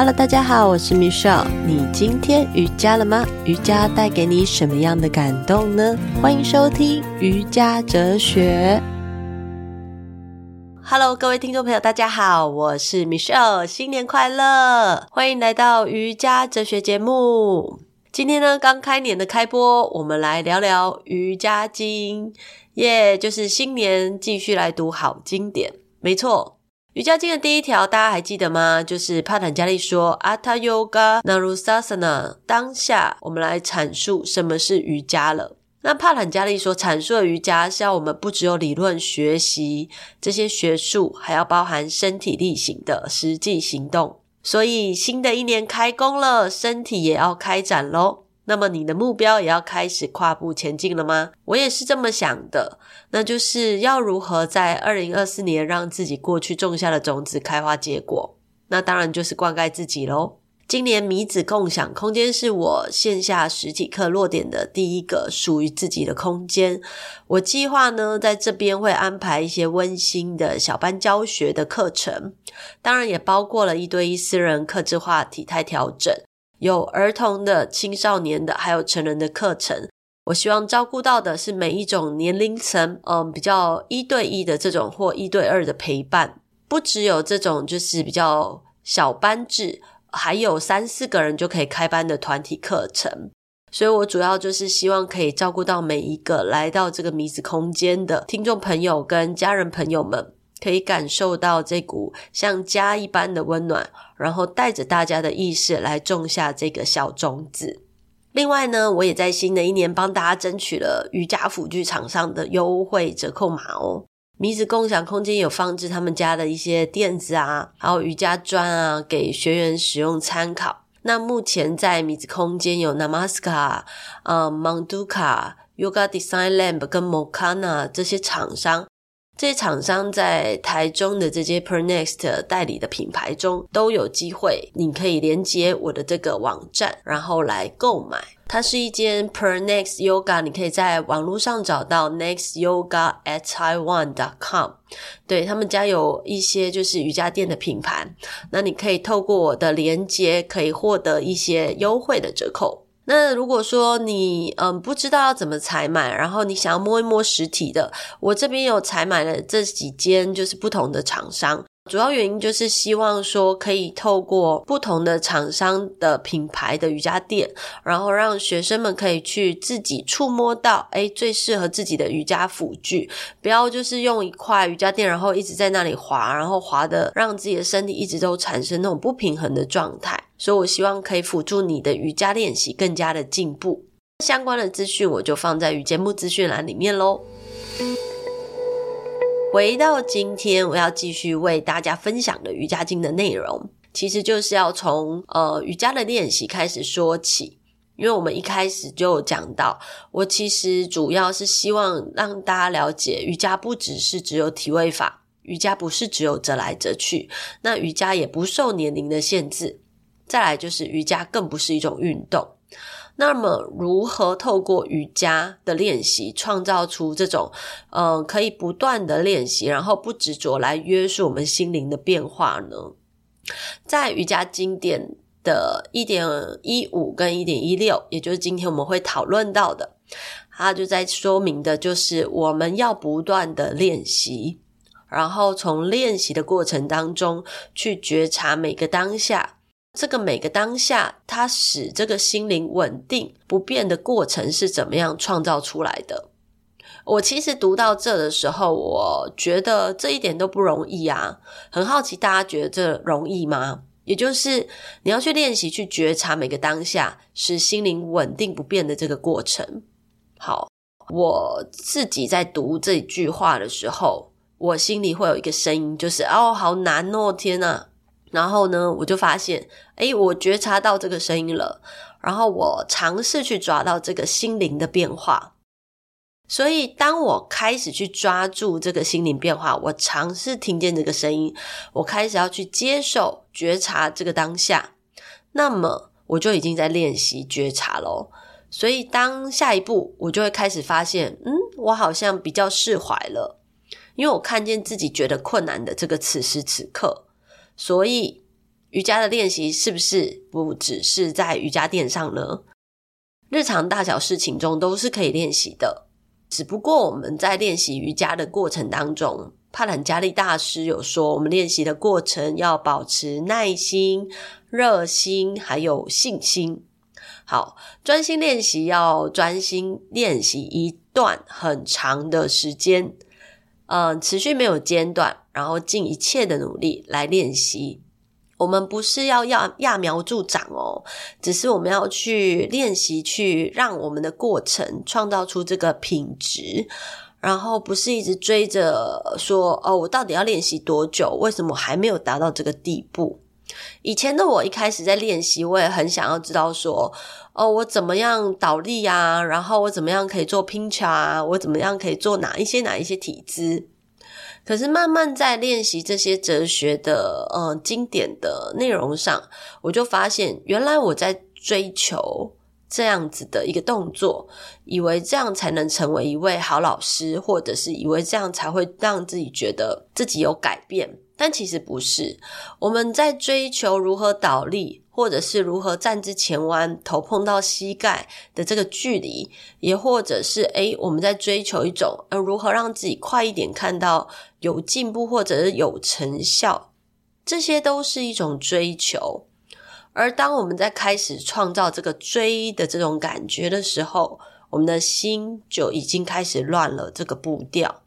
Hello，大家好，我是 Michelle。你今天瑜伽了吗？瑜伽带给你什么样的感动呢？欢迎收听瑜伽哲学。Hello，各位听众朋友，大家好，我是 Michelle，新年快乐！欢迎来到瑜伽哲学节目。今天呢，刚开年的开播，我们来聊聊瑜伽经，耶、就是新年继续来读好经典，没错。瑜伽经的第一条，大家还记得吗？就是帕坦加利说 “Atha Yoga Nurusasana”。当下，我们来阐述什么是瑜伽了。那帕坦加利说，阐述的瑜伽是要我们不只有理论学习这些学术，还要包含身体力行的实际行动。所以，新的一年开工了，身体也要开展喽。那么你的目标也要开始跨步前进了吗？我也是这么想的，那就是要如何在二零二四年让自己过去种下的种子开花结果。那当然就是灌溉自己喽。今年米子共享空间是我线下实体课落点的第一个属于自己的空间。我计划呢，在这边会安排一些温馨的小班教学的课程，当然也包括了一对一私人客制化体态调整。有儿童的、青少年的，还有成人的课程。我希望照顾到的是每一种年龄层，嗯，比较一对一的这种或一对二的陪伴，不只有这种就是比较小班制，还有三四个人就可以开班的团体课程。所以我主要就是希望可以照顾到每一个来到这个米子空间的听众朋友跟家人朋友们。可以感受到这股像家一般的温暖，然后带着大家的意识来种下这个小种子。另外呢，我也在新的一年帮大家争取了瑜伽辅具厂商的优惠折扣码哦。米子共享空间有放置他们家的一些垫子啊，还有瑜伽砖啊，给学员使用参考。那目前在米子空间有 Namaskar、Manduka、Yoga Design Lab 跟 Mokana 这些厂商。这些厂商在台中的这些 Pernext 代理的品牌中都有机会，你可以连接我的这个网站，然后来购买。它是一间 Pernext Yoga，你可以在网络上找到 Next Yoga at Taiwan dot com。对，他们家有一些就是瑜伽垫的品牌，那你可以透过我的连接，可以获得一些优惠的折扣。那如果说你嗯不知道要怎么采买，然后你想要摸一摸实体的，我这边有采买了这几间就是不同的厂商，主要原因就是希望说可以透过不同的厂商的品牌的瑜伽垫，然后让学生们可以去自己触摸到诶最适合自己的瑜伽辅具，不要就是用一块瑜伽垫然后一直在那里滑，然后滑的让自己的身体一直都产生那种不平衡的状态。所以我希望可以辅助你的瑜伽练习更加的进步。相关的资讯我就放在与节目资讯栏里面喽。回到今天，我要继续为大家分享的瑜伽经的内容，其实就是要从呃瑜伽的练习开始说起。因为我们一开始就讲到，我其实主要是希望让大家了解，瑜伽不只是只有体位法，瑜伽不是只有折来折去，那瑜伽也不受年龄的限制。再来就是瑜伽更不是一种运动，那么如何透过瑜伽的练习创造出这种呃可以不断的练习，然后不执着来约束我们心灵的变化呢？在瑜伽经典的一点一五跟一点一六，也就是今天我们会讨论到的，它就在说明的就是我们要不断的练习，然后从练习的过程当中去觉察每个当下。这个每个当下，它使这个心灵稳定不变的过程是怎么样创造出来的？我其实读到这的时候，我觉得这一点都不容易啊！很好奇大家觉得这容易吗？也就是你要去练习去觉察每个当下，使心灵稳定不变的这个过程。好，我自己在读这句话的时候，我心里会有一个声音，就是哦，好难哦，天哪！然后呢，我就发现，诶，我觉察到这个声音了。然后我尝试去抓到这个心灵的变化。所以，当我开始去抓住这个心灵变化，我尝试听见这个声音，我开始要去接受觉察这个当下，那么我就已经在练习觉察咯。所以，当下一步，我就会开始发现，嗯，我好像比较释怀了，因为我看见自己觉得困难的这个此时此刻。所以，瑜伽的练习是不是不只是在瑜伽垫上呢？日常大小事情中都是可以练习的，只不过我们在练习瑜伽的过程当中，帕坦加利大师有说，我们练习的过程要保持耐心、热心，还有信心。好，专心练习要专心练习一段很长的时间，嗯，持续没有间断，然后尽一切的努力来练习。我们不是要要揠苗助长哦，只是我们要去练习，去让我们的过程创造出这个品质，然后不是一直追着说哦，我到底要练习多久？为什么我还没有达到这个地步？以前的我一开始在练习，我也很想要知道说哦，我怎么样倒立啊？然后我怎么样可以做拼桥啊？我怎么样可以做哪一些哪一些体姿？可是慢慢在练习这些哲学的呃经典的内容上，我就发现原来我在追求这样子的一个动作，以为这样才能成为一位好老师，或者是以为这样才会让自己觉得自己有改变。但其实不是，我们在追求如何倒立，或者是如何站姿前弯，头碰到膝盖的这个距离，也或者是诶，我们在追求一种，呃，如何让自己快一点看到有进步，或者是有成效，这些都是一种追求。而当我们在开始创造这个追的这种感觉的时候，我们的心就已经开始乱了这个步调，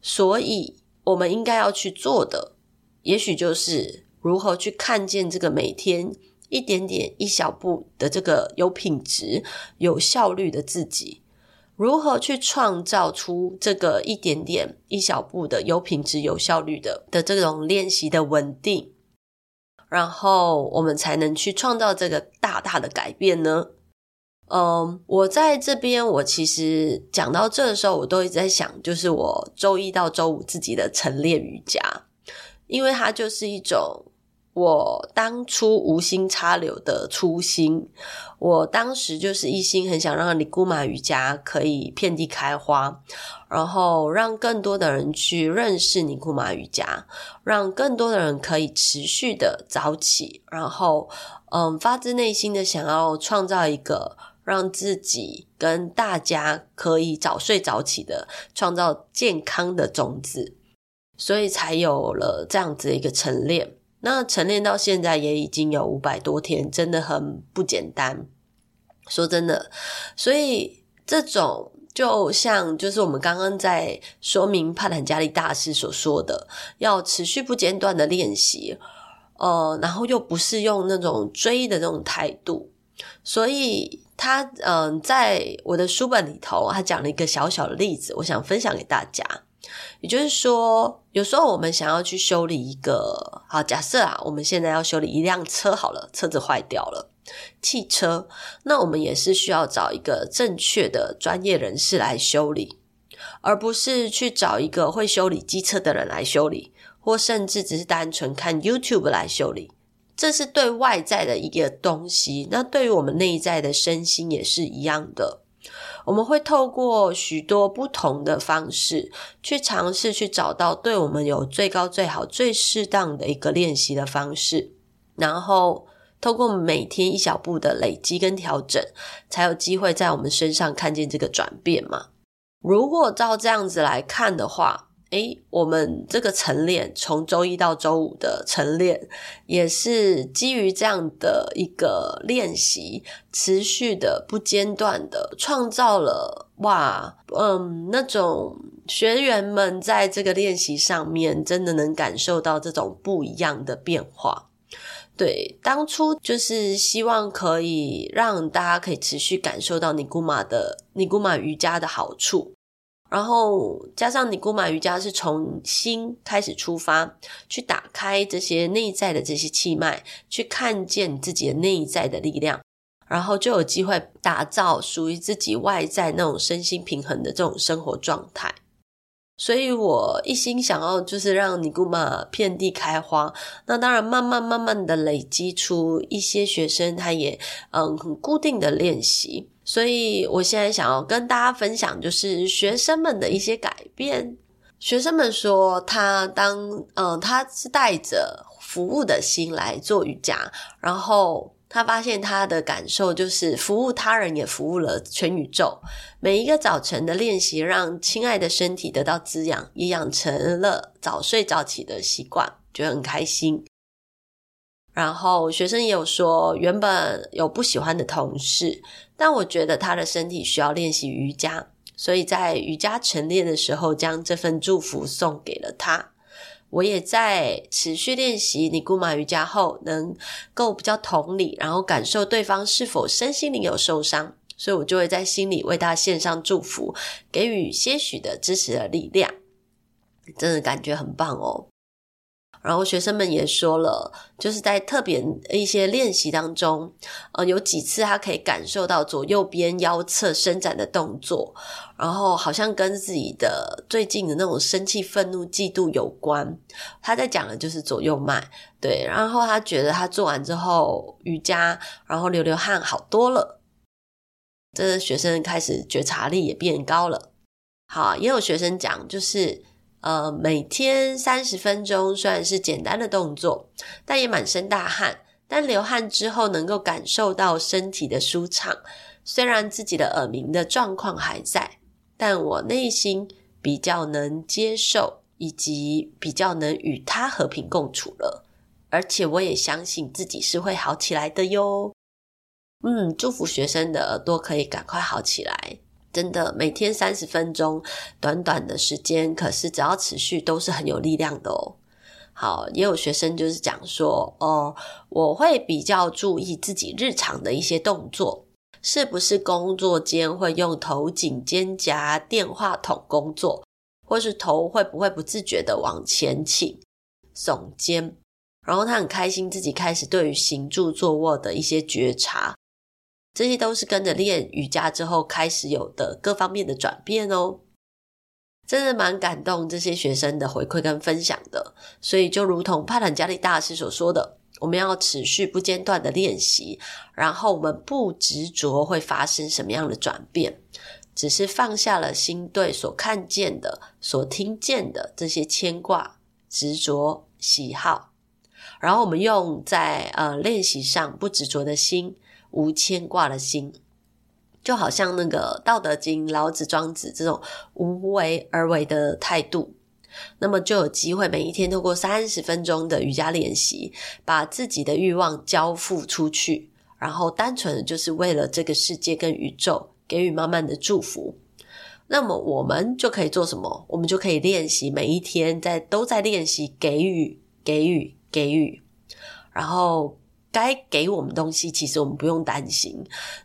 所以。我们应该要去做的，也许就是如何去看见这个每天一点点一小步的这个有品质、有效率的自己，如何去创造出这个一点点一小步的有品质、有效率的的这种练习的稳定，然后我们才能去创造这个大大的改变呢？嗯，我在这边，我其实讲到这的时候，我都一直在想，就是我周一到周五自己的晨练瑜伽，因为它就是一种我当初无心插柳的初心。我当时就是一心很想让尼古马瑜伽可以遍地开花，然后让更多的人去认识尼古马瑜伽，让更多的人可以持续的早起，然后嗯，发自内心的想要创造一个。让自己跟大家可以早睡早起的创造健康的种子，所以才有了这样子一个晨练。那晨练到现在也已经有五百多天，真的很不简单。说真的，所以这种就像就是我们刚刚在说明帕坦加利大师所说的，要持续不间断的练习，呃，然后又不是用那种追的那种态度，所以。他嗯，在我的书本里头，他讲了一个小小的例子，我想分享给大家。也就是说，有时候我们想要去修理一个，好，假设啊，我们现在要修理一辆车，好了，车子坏掉了，汽车，那我们也是需要找一个正确的专业人士来修理，而不是去找一个会修理机车的人来修理，或甚至只是单纯看 YouTube 来修理。这是对外在的一个东西，那对于我们内在的身心也是一样的。我们会透过许多不同的方式去尝试去找到对我们有最高、最好、最适当的一个练习的方式，然后透过每天一小步的累积跟调整，才有机会在我们身上看见这个转变嘛。如果照这样子来看的话，诶，我们这个晨练从周一到周五的晨练，也是基于这样的一个练习，持续的不间断的创造了哇，嗯，那种学员们在这个练习上面真的能感受到这种不一样的变化。对，当初就是希望可以让大家可以持续感受到尼古马的尼古马瑜伽的好处。然后加上尼姑玛瑜伽是从心开始出发，去打开这些内在的这些气脉，去看见自己的内在的力量，然后就有机会打造属于自己外在那种身心平衡的这种生活状态。所以我一心想要就是让尼姑玛遍地开花，那当然慢慢慢慢的累积出一些学生，他也嗯很固定的练习。所以我现在想要跟大家分享，就是学生们的一些改变。学生们说，他当嗯，他是带着服务的心来做瑜伽，然后他发现他的感受就是服务他人也服务了全宇宙。每一个早晨的练习，让亲爱的身体得到滋养，也养成了早睡早起的习惯，觉得很开心。然后学生也有说，原本有不喜欢的同事，但我觉得他的身体需要练习瑜伽，所以在瑜伽晨练的时候，将这份祝福送给了他。我也在持续练习尼姑玛瑜伽后，能够比较同理，然后感受对方是否身心灵有受伤，所以我就会在心里为他献上祝福，给予些许的支持的力量，真的感觉很棒哦。然后学生们也说了，就是在特别一些练习当中，呃，有几次他可以感受到左右边腰侧伸展的动作，然后好像跟自己的最近的那种生气、愤怒、嫉妒有关。他在讲的就是左右脉，对。然后他觉得他做完之后瑜伽，然后流流汗好多了，这学生开始觉察力也变高了。好，也有学生讲就是。呃，每天三十分钟虽然是简单的动作，但也满身大汗。但流汗之后，能够感受到身体的舒畅。虽然自己的耳鸣的状况还在，但我内心比较能接受，以及比较能与它和平共处了。而且我也相信自己是会好起来的哟。嗯，祝福学生的耳朵可以赶快好起来。真的，每天三十分钟，短短的时间，可是只要持续，都是很有力量的哦。好，也有学生就是讲说，哦，我会比较注意自己日常的一些动作，是不是工作间会用头颈肩胛电话筒工作，或是头会不会不自觉的往前倾、耸肩，然后他很开心自己开始对于行住坐卧的一些觉察。这些都是跟着练瑜伽之后开始有的各方面的转变哦，真的蛮感动这些学生的回馈跟分享的。所以就如同帕坦加利大师所说的，我们要持续不间断的练习，然后我们不执着会发生什么样的转变，只是放下了心对所看见的、所听见的这些牵挂、执着、喜好，然后我们用在呃练习上不执着的心。无牵挂的心，就好像那个《道德经》老子、庄子这种无为而为的态度，那么就有机会每一天透过三十分钟的瑜伽练习，把自己的欲望交付出去，然后单纯的就是为了这个世界跟宇宙给予满满的祝福。那么我们就可以做什么？我们就可以练习每一天在都在练习给予、给予、给予，然后。该给我们东西，其实我们不用担心。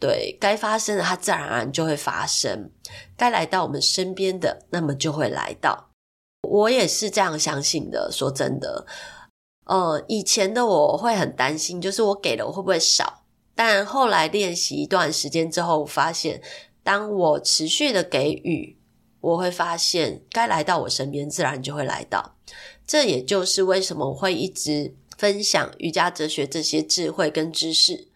对，该发生的，它自然而然就会发生；该来到我们身边的，那么就会来到。我也是这样相信的。说真的，呃，以前的我会很担心，就是我给了我会不会少？但后来练习一段时间之后，我发现当我持续的给予，我会发现该来到我身边，自然就会来到。这也就是为什么我会一直。分享瑜伽哲学这些智慧跟知识，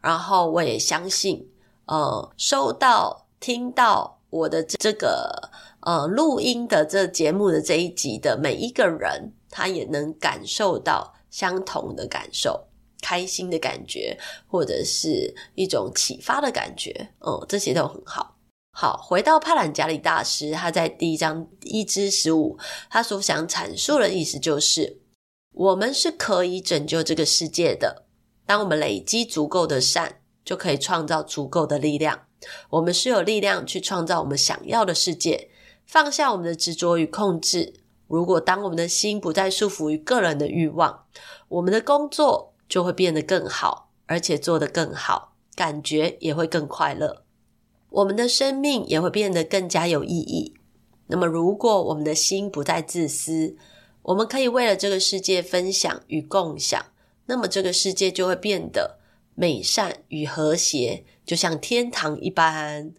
然后我也相信，呃，收到、听到我的这个呃录音的这节目的这一集的每一个人，他也能感受到相同的感受，开心的感觉，或者是一种启发的感觉，嗯，这些都很好。好，回到帕兰加里大师，他在第一章一至十五，他所想阐述的意思就是。我们是可以拯救这个世界的。当我们累积足够的善，就可以创造足够的力量。我们是有力量去创造我们想要的世界。放下我们的执着与控制。如果当我们的心不再束缚于个人的欲望，我们的工作就会变得更好，而且做得更好，感觉也会更快乐。我们的生命也会变得更加有意义。那么，如果我们的心不再自私，我们可以为了这个世界分享与共享，那么这个世界就会变得美善与和谐，就像天堂一般。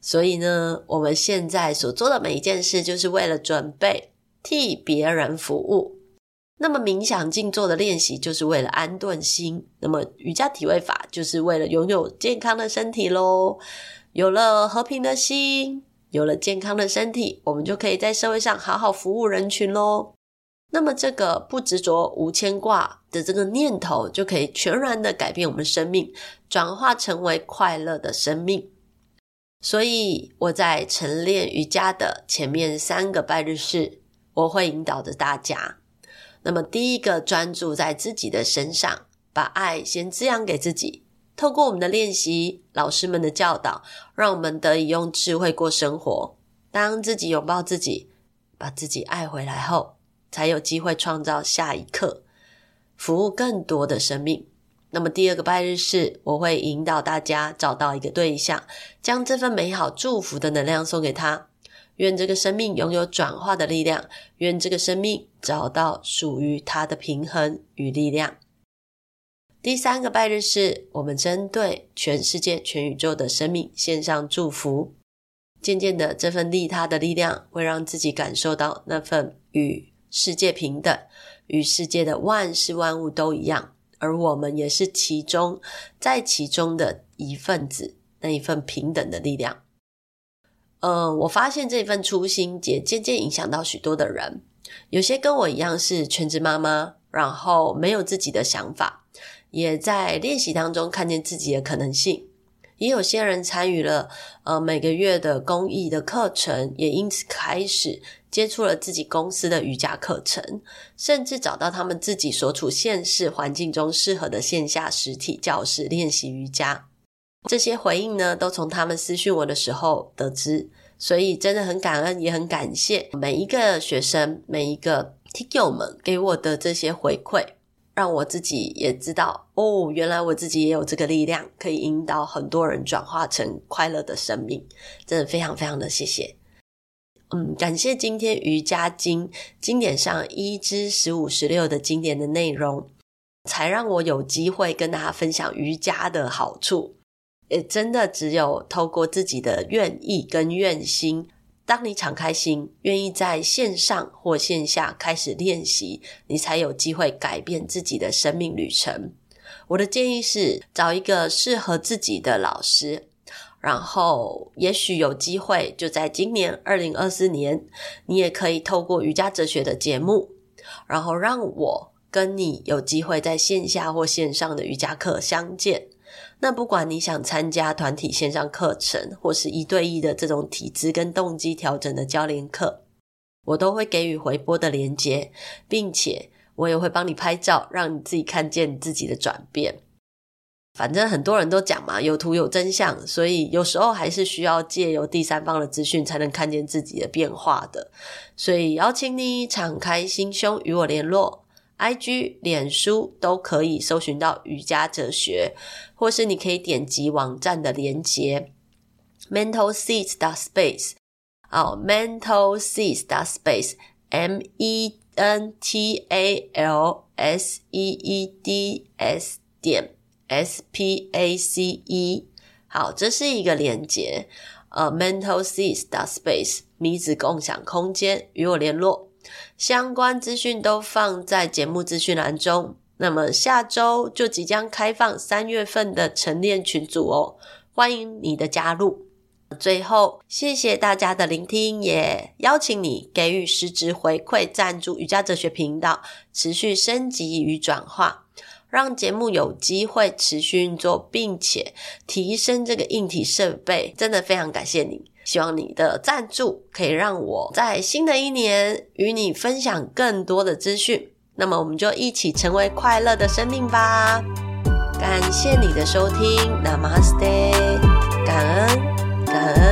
所以呢，我们现在所做的每一件事，就是为了准备替别人服务。那么冥想静坐的练习，就是为了安顿心。那么瑜伽体位法，就是为了拥有健康的身体喽。有了和平的心，有了健康的身体，我们就可以在社会上好好服务人群喽。那么这个不执着、无牵挂的这个念头，就可以全然的改变我们生命，转化成为快乐的生命。所以我在晨练瑜伽的前面三个拜日式，我会引导着大家。那么第一个，专注在自己的身上，把爱先滋养给自己。透过我们的练习，老师们的教导，让我们得以用智慧过生活。当自己拥抱自己，把自己爱回来后，才有机会创造下一刻，服务更多的生命。那么第二个拜日式，我会引导大家找到一个对象，将这份美好祝福的能量送给他。愿这个生命拥有转化的力量，愿这个生命找到属于他的平衡与力量。第三个拜日式，我们针对全世界、全宇宙的生命献上祝福。渐渐的，这份利他的力量会让自己感受到那份与世界平等，与世界的万事万物都一样。而我们也是其中，在其中的一份子，那一份平等的力量。呃，我发现这份初心也渐渐影响到许多的人。有些跟我一样是全职妈妈，然后没有自己的想法，也在练习当中看见自己的可能性。也有些人参与了呃每个月的公益的课程，也因此开始接触了自己公司的瑜伽课程，甚至找到他们自己所处现实环境中适合的线下实体教室练习瑜伽。这些回应呢，都从他们私讯我的时候得知，所以真的很感恩，也很感谢每一个学生、每一个听友们给我的这些回馈。让我自己也知道哦，原来我自己也有这个力量，可以引导很多人转化成快乐的生命，真的非常非常的谢谢。嗯，感谢今天瑜伽经经典上一至十五、十六的经典的内容，才让我有机会跟大家分享瑜伽的好处。也真的只有透过自己的愿意跟愿心。当你敞开心，愿意在线上或线下开始练习，你才有机会改变自己的生命旅程。我的建议是找一个适合自己的老师，然后也许有机会就在今年二零二四年，你也可以透过瑜伽哲学的节目，然后让我跟你有机会在线下或线上的瑜伽课相见。那不管你想参加团体线上课程，或是一对一的这种体质跟动机调整的教练课，我都会给予回播的连接，并且我也会帮你拍照，让你自己看见自己的转变。反正很多人都讲嘛，有图有真相，所以有时候还是需要借由第三方的资讯，才能看见自己的变化的。所以邀请你敞开心胸与我联络。IG、脸书都可以搜寻到瑜伽哲学，或是你可以点击网站的连结，mental seeds dot space，哦，mental seeds dot space，M E N T A L S E E D S 点 S P A C E，好，这是一个连结，呃，mental seeds dot space，米子共享空间，与我联络。相关资讯都放在节目资讯栏中。那么下周就即将开放三月份的晨练群组哦，欢迎你的加入。最后，谢谢大家的聆听，也邀请你给予实质回馈，赞助瑜伽哲学频道，持续升级与转化，让节目有机会持续运作，并且提升这个硬体设备。真的非常感谢你。希望你的赞助可以让我在新的一年与你分享更多的资讯。那么，我们就一起成为快乐的生命吧！感谢你的收听，Namaste，感恩。感恩